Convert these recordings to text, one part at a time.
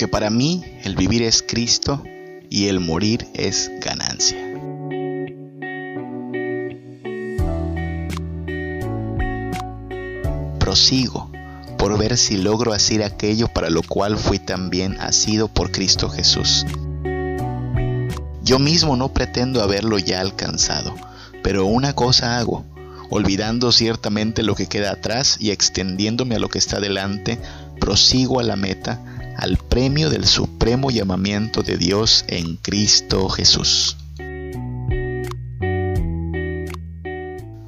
porque para mí el vivir es Cristo y el morir es ganancia. Prosigo por ver si logro hacer aquello para lo cual fui también asido por Cristo Jesús. Yo mismo no pretendo haberlo ya alcanzado, pero una cosa hago, olvidando ciertamente lo que queda atrás y extendiéndome a lo que está delante, prosigo a la meta, al premio del supremo llamamiento de Dios en Cristo Jesús.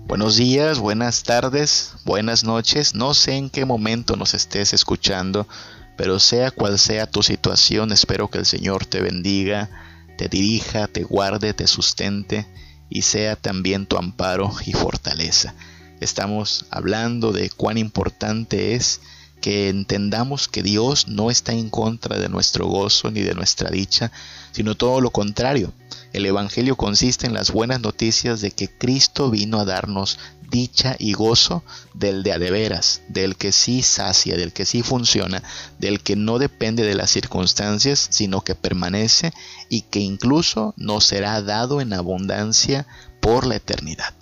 Buenos días, buenas tardes, buenas noches. No sé en qué momento nos estés escuchando, pero sea cual sea tu situación, espero que el Señor te bendiga, te dirija, te guarde, te sustente y sea también tu amparo y fortaleza. Estamos hablando de cuán importante es que entendamos que Dios no está en contra de nuestro gozo ni de nuestra dicha, sino todo lo contrario. El Evangelio consiste en las buenas noticias de que Cristo vino a darnos dicha y gozo del de a de veras, del que sí sacia, del que sí funciona, del que no depende de las circunstancias, sino que permanece y que incluso nos será dado en abundancia por la eternidad.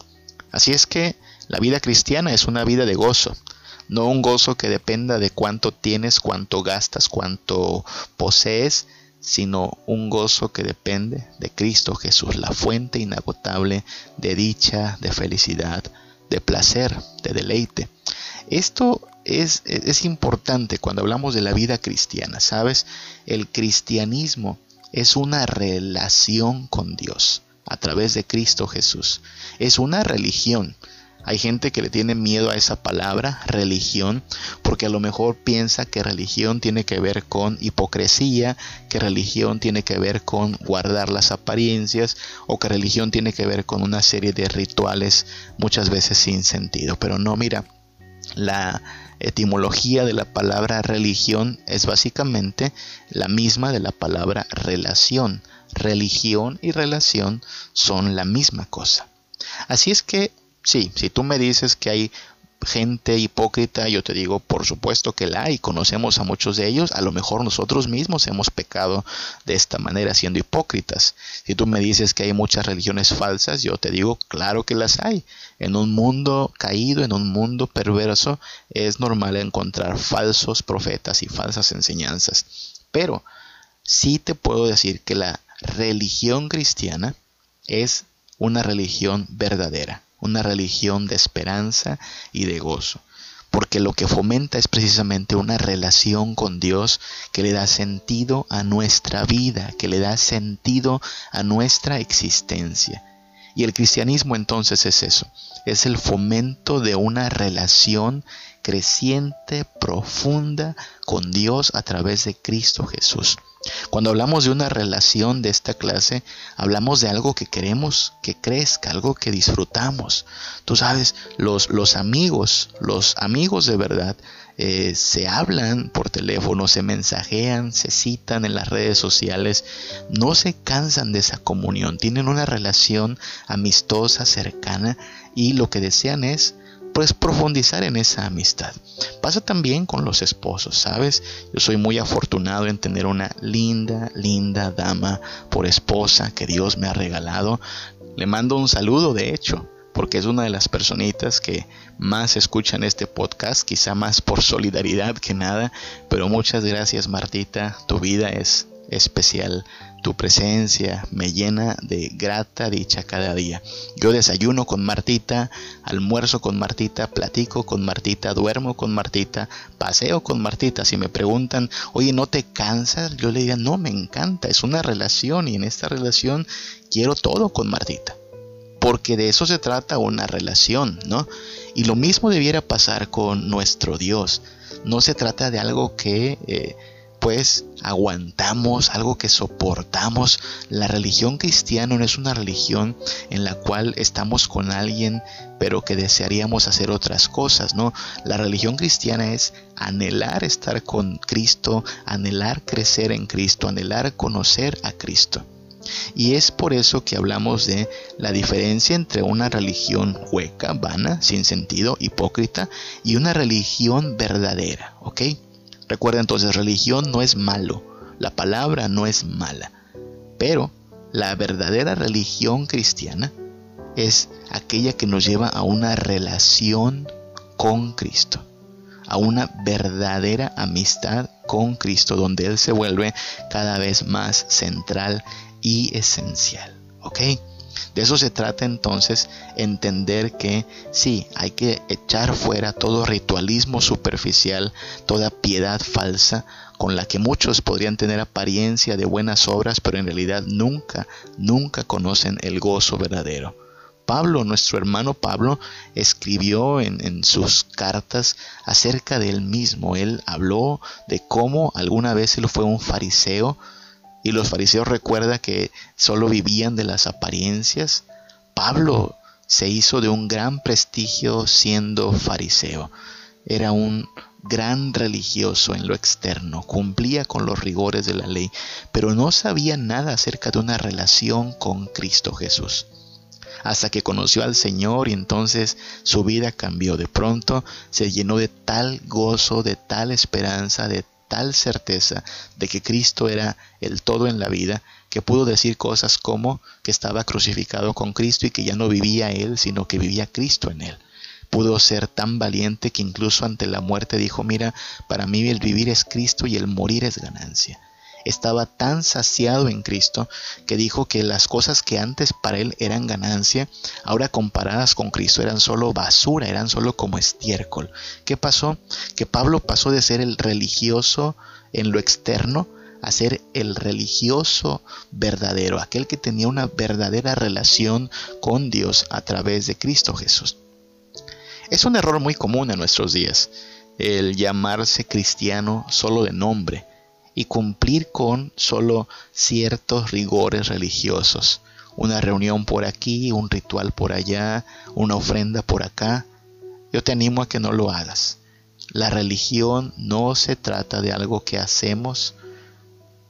Así es que la vida cristiana es una vida de gozo, no un gozo que dependa de cuánto tienes, cuánto gastas, cuánto posees, sino un gozo que depende de Cristo Jesús, la fuente inagotable de dicha, de felicidad, de placer, de deleite. Esto es, es, importante cuando hablamos de la vida cristiana, ¿sabes? El cristianismo es una relación con Dios a través de Cristo Jesús. Es una religión, hay gente que le tiene miedo a esa palabra, religión, porque a lo mejor piensa que religión tiene que ver con hipocresía, que religión tiene que ver con guardar las apariencias o que religión tiene que ver con una serie de rituales muchas veces sin sentido. Pero no, mira, la etimología de la palabra religión es básicamente la misma de la palabra relación. Religión y relación son la misma cosa. Así es que Sí, si tú me dices que hay gente hipócrita, yo te digo, por supuesto que la hay, conocemos a muchos de ellos, a lo mejor nosotros mismos hemos pecado de esta manera siendo hipócritas. Si tú me dices que hay muchas religiones falsas, yo te digo, claro que las hay. En un mundo caído, en un mundo perverso, es normal encontrar falsos profetas y falsas enseñanzas. Pero sí te puedo decir que la religión cristiana es una religión verdadera una religión de esperanza y de gozo, porque lo que fomenta es precisamente una relación con Dios que le da sentido a nuestra vida, que le da sentido a nuestra existencia. Y el cristianismo entonces es eso, es el fomento de una relación creciente, profunda con Dios a través de Cristo Jesús. Cuando hablamos de una relación de esta clase, hablamos de algo que queremos que crezca, algo que disfrutamos. Tú sabes, los, los amigos, los amigos de verdad, eh, se hablan por teléfono, se mensajean, se citan en las redes sociales, no se cansan de esa comunión, tienen una relación amistosa, cercana y lo que desean es pues profundizar en esa amistad. Pasa también con los esposos, ¿sabes? Yo soy muy afortunado en tener una linda, linda dama por esposa que Dios me ha regalado. Le mando un saludo, de hecho, porque es una de las personitas que más escuchan este podcast, quizá más por solidaridad que nada, pero muchas gracias Martita, tu vida es especial. Tu presencia me llena de grata dicha cada día. Yo desayuno con Martita, almuerzo con Martita, platico con Martita, duermo con Martita, paseo con Martita. Si me preguntan, oye, ¿no te cansas? Yo le digo, no, me encanta, es una relación y en esta relación quiero todo con Martita. Porque de eso se trata una relación, ¿no? Y lo mismo debiera pasar con nuestro Dios. No se trata de algo que... Eh, pues aguantamos, algo que soportamos. La religión cristiana no es una religión en la cual estamos con alguien pero que desearíamos hacer otras cosas, ¿no? La religión cristiana es anhelar estar con Cristo, anhelar crecer en Cristo, anhelar conocer a Cristo. Y es por eso que hablamos de la diferencia entre una religión hueca, vana, sin sentido, hipócrita, y una religión verdadera, ¿ok? Recuerda entonces, religión no es malo. La palabra no es mala, pero la verdadera religión cristiana es aquella que nos lleva a una relación con Cristo, a una verdadera amistad con Cristo, donde Él se vuelve cada vez más central y esencial. ¿Ok? De eso se trata entonces, entender que sí, hay que echar fuera todo ritualismo superficial, toda piedad falsa, con la que muchos podrían tener apariencia de buenas obras, pero en realidad nunca, nunca conocen el gozo verdadero. Pablo, nuestro hermano Pablo, escribió en, sus cartas acerca de él mismo. Él habló de cómo alguna vez él fue un fariseo y los fariseos recuerda que solo vivían de las apariencias. Pablo se hizo de un gran prestigio siendo fariseo. Era un gran religioso en lo externo, cumplía con los rigores de la ley, pero no sabía nada acerca de una relación con Cristo Jesús hasta que conoció al Señor y entonces su vida cambió. De pronto se llenó de tal gozo, de tal esperanza, de tal certeza de que Cristo era el todo en la vida, que pudo decir cosas como que estaba crucificado con Cristo y que ya no vivía él, sino que vivía Cristo en él. Pudo ser tan valiente que incluso ante la muerte dijo, mira, para mí el vivir es Cristo y el morir es ganancia estaba tan saciado en Cristo que dijo que las cosas que antes para él eran ganancia, ahora comparadas con Cristo eran solo basura, eran solo como estiércol. ¿Qué pasó? Que Pablo pasó de ser el religioso en lo externo a ser el religioso verdadero, aquel que tenía una verdadera relación con Dios a través de Cristo Jesús. Es un error muy común en nuestros días el llamarse cristiano solo de nombre y cumplir con solo ciertos rigores religiosos. Una reunión por aquí, un ritual por allá, una ofrenda por acá. Yo te animo a que no lo hagas. La religión no se trata de algo que hacemos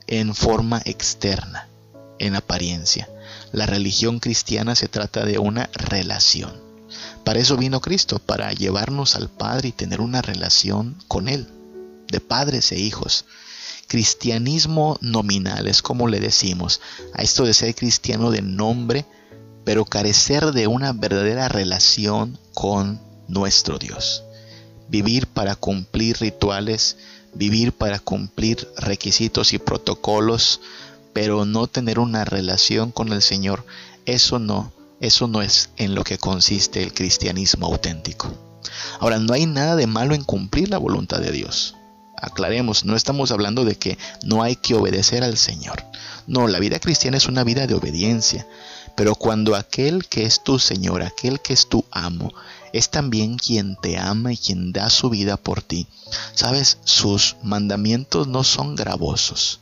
en forma externa, en apariencia. La religión cristiana se trata de una relación. Para eso vino Cristo, para llevarnos al Padre y tener una relación con Él, de padres e hijos cristianismo nominal, es como le decimos, a esto de ser cristiano de nombre, pero carecer de una verdadera relación con nuestro Dios. Vivir para cumplir rituales, vivir para cumplir requisitos y protocolos, pero no tener una relación con el Señor, eso no, eso no es en lo que consiste el cristianismo auténtico. Ahora, no hay nada de malo en cumplir la voluntad de Dios aclaremos, no estamos hablando de que no hay que obedecer al Señor. No, la vida cristiana es una vida de obediencia. Pero cuando aquel que es tu Señor, aquel que es tu amo, es también quien te ama y quien da su vida por ti, sabes, sus mandamientos no son gravosos.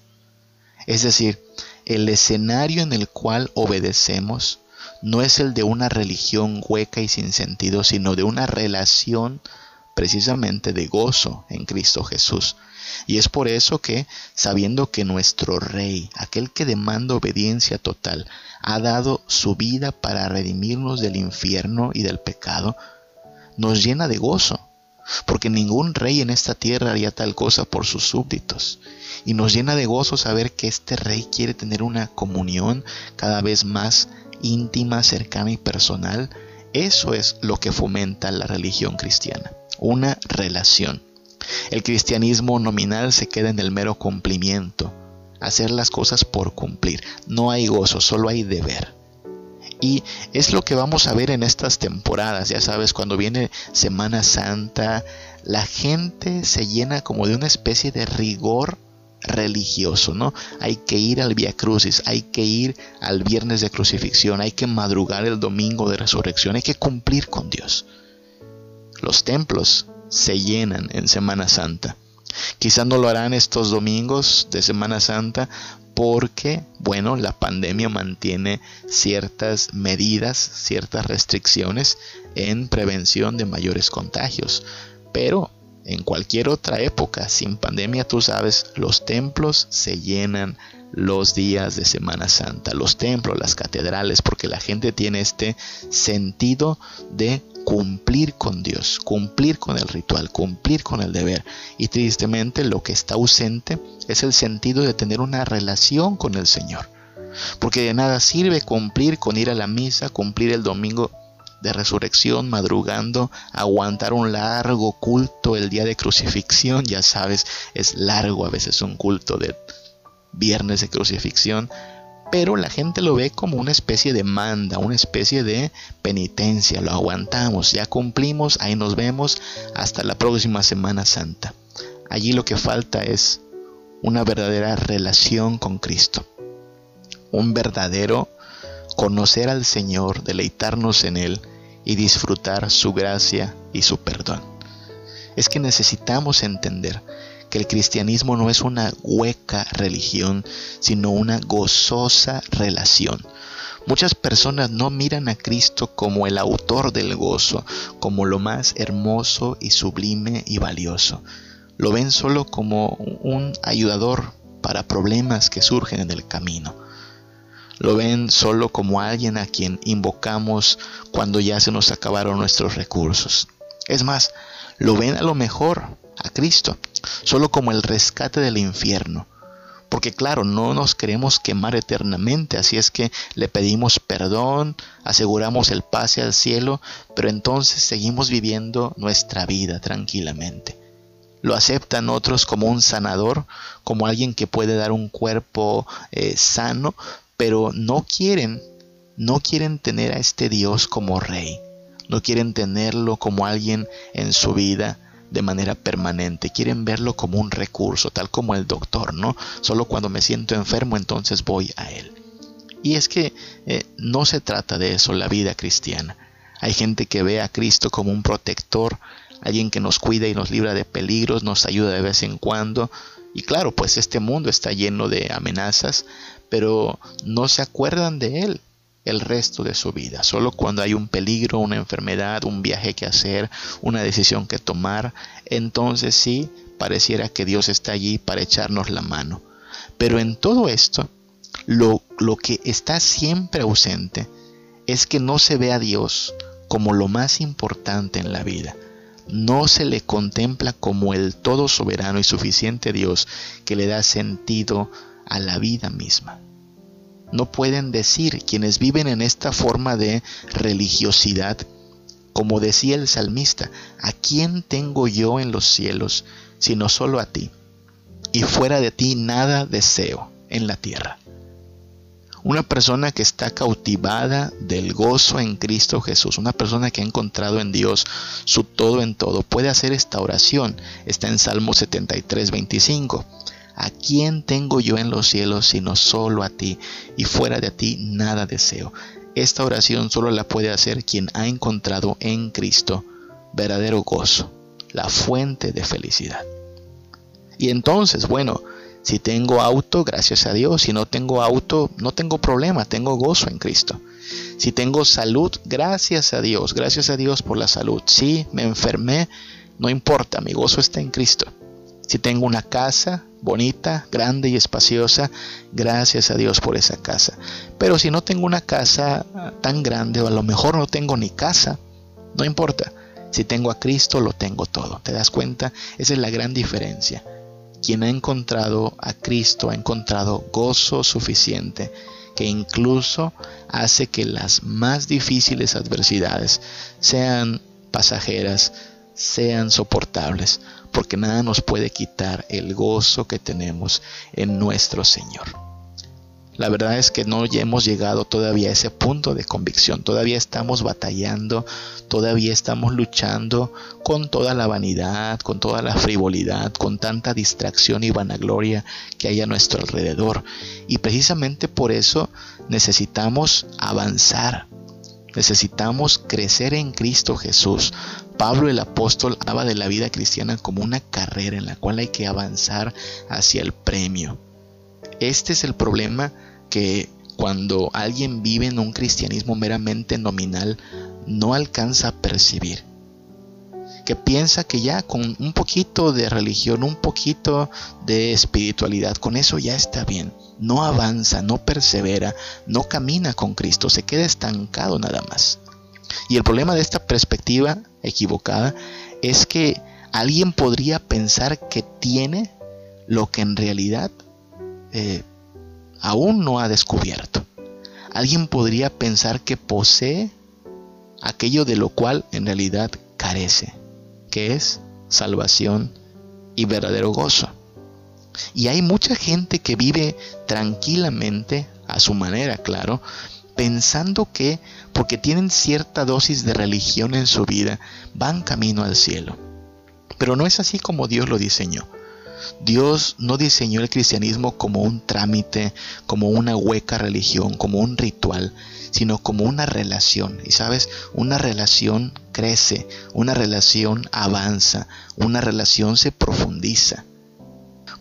Es decir, el escenario en el cual obedecemos no es el de una religión hueca y sin sentido, sino de una relación precisamente de gozo en Cristo Jesús. Y es por eso que, sabiendo que nuestro Rey, aquel que demanda obediencia total, ha dado su vida para redimirnos del infierno y del pecado, nos llena de gozo, porque ningún rey en esta tierra haría tal cosa por sus súbditos. Y nos llena de gozo saber que este rey quiere tener una comunión cada vez más íntima, cercana y personal. Eso es lo que fomenta la religión cristiana una relación. El cristianismo nominal se queda en el mero cumplimiento, hacer las cosas por cumplir. No hay gozo, solo hay deber. Y es lo que vamos a ver en estas temporadas, ya sabes, cuando viene Semana Santa, la gente se llena como de una especie de rigor religioso, ¿no? Hay que ir al Via Crucis, hay que ir al viernes de crucifixión, hay que madrugar el domingo de resurrección, hay que cumplir con Dios. Los templos se llenan en Semana Santa. Quizás no lo harán estos domingos de Semana Santa porque, bueno, la pandemia mantiene ciertas medidas, ciertas restricciones en prevención de mayores contagios. Pero en cualquier otra época, sin pandemia, tú sabes, los templos se llenan los días de Semana Santa, los templos, las catedrales, porque la gente tiene este sentido de cumplir con Dios, cumplir con el ritual, cumplir con el deber. Y tristemente lo que está ausente es el sentido de tener una relación con el Señor. Porque de nada sirve cumplir con ir a la misa, cumplir el domingo de resurrección, madrugando, aguantar un largo culto el día de crucifixión, ya sabes, es largo a veces un culto de viernes de crucifixión, pero la gente lo ve como una especie de manda, una especie de penitencia, lo aguantamos, ya cumplimos, ahí nos vemos hasta la próxima Semana Santa. Allí lo que falta es una verdadera relación con Cristo, un verdadero conocer al Señor, deleitarnos en Él y disfrutar su gracia y su perdón. Es que necesitamos entender que el cristianismo no es una hueca religión, sino una gozosa relación. Muchas personas no miran a Cristo como el autor del gozo, como lo más hermoso y sublime y valioso. Lo ven solo como un ayudador para problemas que surgen en el camino. Lo ven solo como alguien a quien invocamos cuando ya se nos acabaron nuestros recursos. Es más, lo ven a lo mejor a Cristo, solo como el rescate del infierno. Porque claro, no nos queremos quemar eternamente, así es que le pedimos perdón, aseguramos el pase al cielo, pero entonces seguimos viviendo nuestra vida tranquilamente. Lo aceptan otros como un sanador, como alguien que puede dar un cuerpo eh, sano, pero no quieren, no quieren tener a este Dios como rey, no quieren tenerlo como alguien en su vida, de manera permanente, quieren verlo como un recurso, tal como el doctor, ¿no? Solo cuando me siento enfermo entonces voy a él. Y es que eh, no se trata de eso la vida cristiana. Hay gente que ve a Cristo como un protector, alguien que nos cuida y nos libra de peligros, nos ayuda de vez en cuando. Y claro, pues este mundo está lleno de amenazas, pero no se acuerdan de Él el resto de su vida. Solo cuando hay un peligro, una enfermedad, un viaje que hacer, una decisión que tomar, entonces sí pareciera que Dios está allí para echarnos la mano. Pero en todo esto, lo, lo que está siempre ausente es que no se ve a Dios como lo más importante en la vida. No se le contempla como el todo soberano y suficiente Dios que le da sentido a la vida misma no pueden decir quienes viven en esta forma de religiosidad, como decía el salmista, ¿a quién tengo yo en los cielos sino solo a ti? Y fuera de ti nada deseo en la tierra. Una persona que está cautivada del gozo en Cristo Jesús, una persona que ha encontrado en Dios su todo en todo, puede hacer esta oración. Está en Salmo 73, 25. ¿A quién tengo yo en los cielos sino solo a ti? Y fuera de ti nada deseo. Esta oración solo la puede hacer quien ha encontrado en Cristo verdadero gozo, la fuente de felicidad. Y entonces, bueno, si tengo auto, gracias a Dios. Si no tengo auto, no tengo problema, tengo gozo en Cristo. Si tengo salud, gracias a Dios, gracias a Dios por la salud. Si me enfermé, no importa, mi gozo está en Cristo. Si tengo una casa bonita, grande y espaciosa, gracias a Dios por esa casa. Pero si no tengo una casa tan grande o a lo mejor no tengo ni casa, no importa. Si tengo a Cristo, lo tengo todo. ¿Te das cuenta? Esa es la gran diferencia. Quien ha encontrado a Cristo ha encontrado gozo suficiente que incluso hace que las más difíciles adversidades sean pasajeras, sean soportables, porque nada nos puede quitar el gozo que tenemos en nuestro Señor. La verdad es que no hemos llegado todavía a ese punto de convicción, todavía estamos batallando, todavía estamos luchando con toda la vanidad, con toda la frivolidad, con tanta distracción y vanagloria que hay a nuestro alrededor. Y precisamente por eso necesitamos avanzar, necesitamos crecer en Cristo Jesús, Pablo el apóstol habla de la vida cristiana como una carrera en la cual hay que avanzar hacia el premio. Este es el problema que cuando alguien vive en un cristianismo meramente nominal no alcanza a percibir. Que piensa que ya con un poquito de religión, un poquito de espiritualidad, con eso ya está bien. No avanza, no persevera, no camina con Cristo, se queda estancado nada más. Y el problema de esta perspectiva equivocada es que alguien podría pensar que tiene lo que en realidad eh, aún no ha descubierto. Alguien podría pensar que posee aquello de lo cual en realidad carece, que es salvación y verdadero gozo. Y hay mucha gente que vive tranquilamente, a su manera, claro, pensando que porque tienen cierta dosis de religión en su vida, van camino al cielo. Pero no es así como Dios lo diseñó. Dios no diseñó el cristianismo como un trámite, como una hueca religión, como un ritual, sino como una relación. Y sabes, una relación crece, una relación avanza, una relación se profundiza.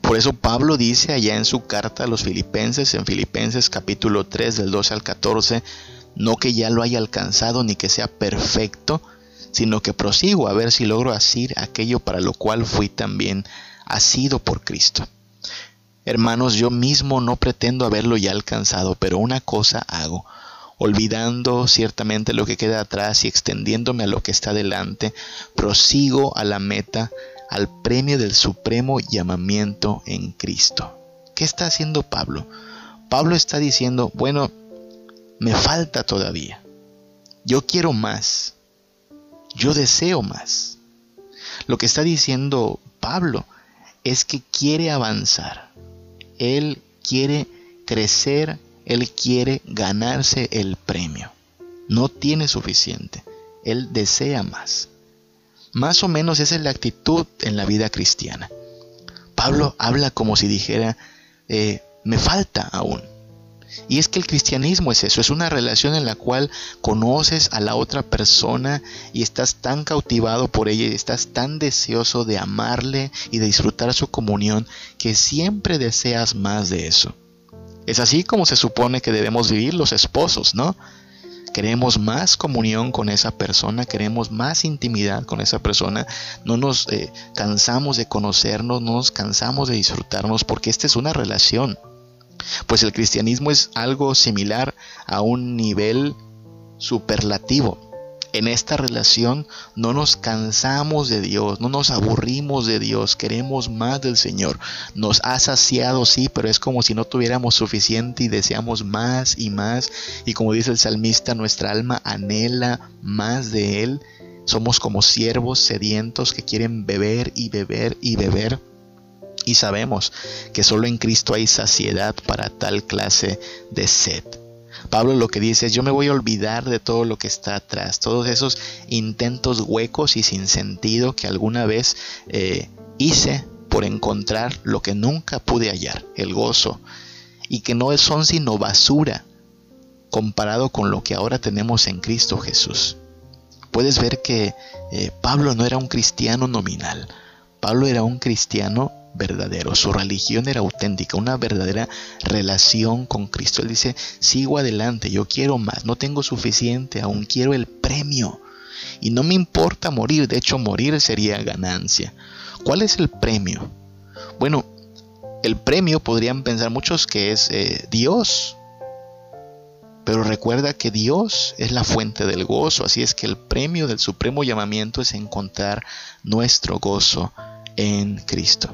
Por eso Pablo dice allá en su carta a los filipenses, en Filipenses capítulo 3 del 12 al 14, no que ya lo haya alcanzado ni que sea perfecto, sino que prosigo a ver si logro asir aquello para lo cual fui también asido por Cristo. Hermanos, yo mismo no pretendo haberlo ya alcanzado, pero una cosa hago, olvidando ciertamente lo que queda atrás y extendiéndome a lo que está delante, prosigo a la meta, al premio del supremo llamamiento en Cristo. ¿Qué está haciendo Pablo? Pablo está diciendo, bueno, me falta todavía. Yo quiero más. Yo deseo más. Lo que está diciendo Pablo es que quiere avanzar. Él quiere crecer, él quiere ganarse el premio. No tiene suficiente. Él desea más. Más o menos esa es la actitud en la vida cristiana. Pablo habla como si dijera, eh, me falta aún. Y es que el cristianismo es eso, es una relación en la cual conoces a la otra persona y estás tan cautivado por ella y estás tan deseoso de amarle y de disfrutar su comunión que siempre deseas más de eso. Es así como se supone que debemos vivir los esposos, ¿no? Queremos más comunión con esa persona, queremos más intimidad con esa persona, no nos eh, cansamos de conocernos, no nos cansamos de disfrutarnos porque esta es una relación. Pues el cristianismo es algo similar a un nivel superlativo. En esta relación no nos cansamos de Dios, no nos aburrimos de Dios, queremos más del Señor. Nos ha saciado, sí, pero es como si no tuviéramos suficiente y deseamos más y más. Y como dice el salmista, nuestra alma anhela más de Él. Somos como siervos sedientos que quieren beber y beber y beber y sabemos que solo en Cristo hay saciedad para tal clase de sed. Pablo lo que dice es yo me voy a olvidar de todo lo que está atrás, todos esos intentos huecos y sin sentido que alguna vez eh, hice por encontrar lo que nunca pude hallar, el gozo, y que no son sino basura comparado con lo que ahora tenemos en Cristo Jesús. Puedes ver que eh, Pablo no era un cristiano nominal, Pablo era un cristiano verdadero, su religión era auténtica, una verdadera relación con Cristo. Él dice, sigo adelante, yo quiero más, no tengo suficiente, aún quiero el premio. Y no me importa morir, de hecho morir sería ganancia. ¿Cuál es el premio? Bueno, el premio podrían pensar muchos que es eh, Dios. Pero recuerda que Dios es la fuente del gozo, así es que el premio del supremo llamamiento es encontrar nuestro gozo en Cristo.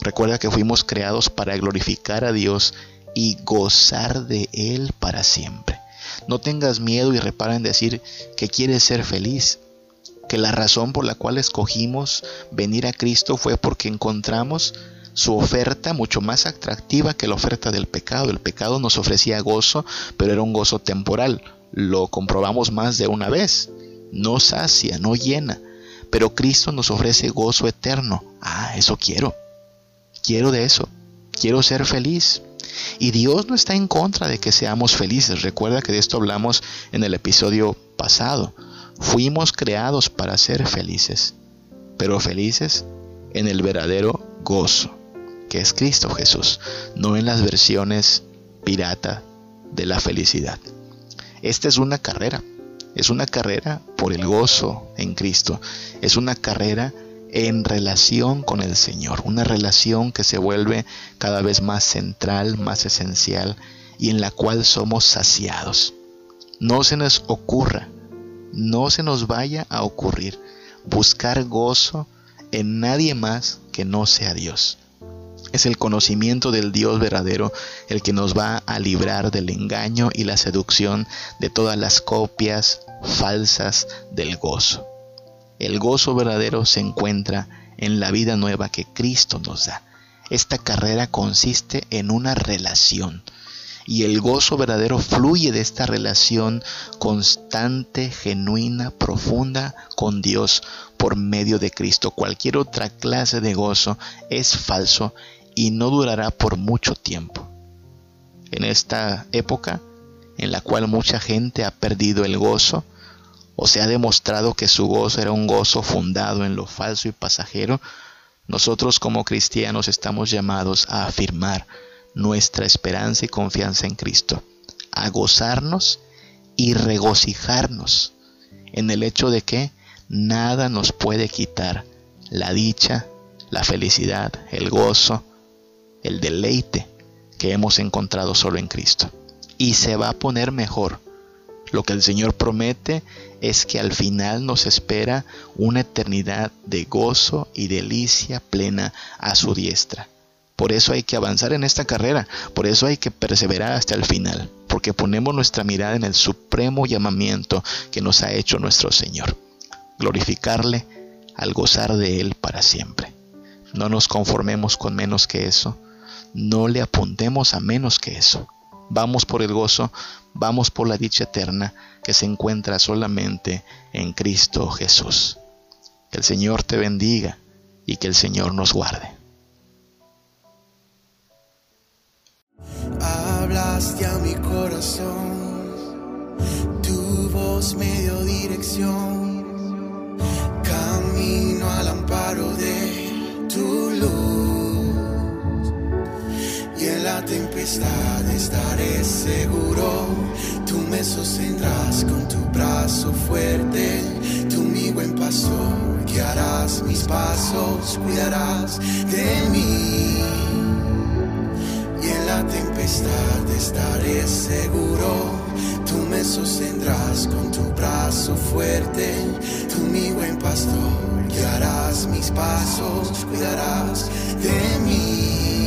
Recuerda que fuimos creados para glorificar a Dios y gozar de Él para siempre. No tengas miedo y repara en decir que quieres ser feliz, que la razón por la cual escogimos venir a Cristo fue porque encontramos su oferta mucho más atractiva que la oferta del pecado. El pecado nos ofrecía gozo, pero era un gozo temporal. Lo comprobamos más de una vez. No sacia, no llena. Pero Cristo nos ofrece gozo eterno. Ah, eso quiero. Quiero de eso. Quiero ser feliz. Y Dios no está en contra de que seamos felices. Recuerda que de esto hablamos en el episodio pasado. Fuimos creados para ser felices, pero felices en el verdadero gozo, que es Cristo Jesús, no en las versiones pirata de la felicidad. Esta es una carrera, es una carrera por el gozo en Cristo, es una carrera en relación con el Señor, una relación que se vuelve cada vez más central, más esencial y en la cual somos saciados. No se nos ocurra no se nos vaya a ocurrir buscar gozo en nadie más que no sea Dios. Es el conocimiento del Dios verdadero el que nos va a librar del engaño y la seducción de todas las copias falsas del gozo. El gozo verdadero se encuentra en la vida nueva que Cristo nos da. Esta carrera consiste en una relación y el gozo verdadero fluye de esta relación constante, genuina, profunda con Dios por medio de Cristo. Cualquier otra clase de gozo es falso y no durará por mucho tiempo. En esta época en la cual mucha gente ha perdido el gozo, o se ha demostrado que su gozo era un gozo fundado en lo falso y pasajero, nosotros como cristianos estamos llamados a afirmar nuestra esperanza y confianza en Cristo, a gozarnos y regocijarnos en el hecho de que nada nos puede quitar la dicha, la felicidad, el gozo, el deleite que hemos encontrado solo en Cristo. Y se va a poner mejor. Lo que el Señor promete es que al final nos espera una eternidad de gozo y delicia plena a su diestra. Por eso hay que avanzar en esta carrera, por eso hay que perseverar hasta el final, porque ponemos nuestra mirada en el supremo llamamiento que nos ha hecho nuestro Señor. Glorificarle al gozar de Él para siempre. No nos conformemos con menos que eso, no le apuntemos a menos que eso. Vamos por el gozo, vamos por la dicha eterna que se encuentra solamente en Cristo Jesús. Que el Señor te bendiga y que el Señor nos guarde. Hablaste a mi corazón, tu voz me dio dirección, camino al amparo de tu luz. Y en la tempestad estaré seguro, tú me sostendrás con tu brazo fuerte, tú mi buen pastor, guiarás mis pasos, cuidarás de mí la tempestad estaré seguro. Tú me sostendrás con tu brazo fuerte. Tú mi buen pastor, guiarás mis pasos, cuidarás de mí.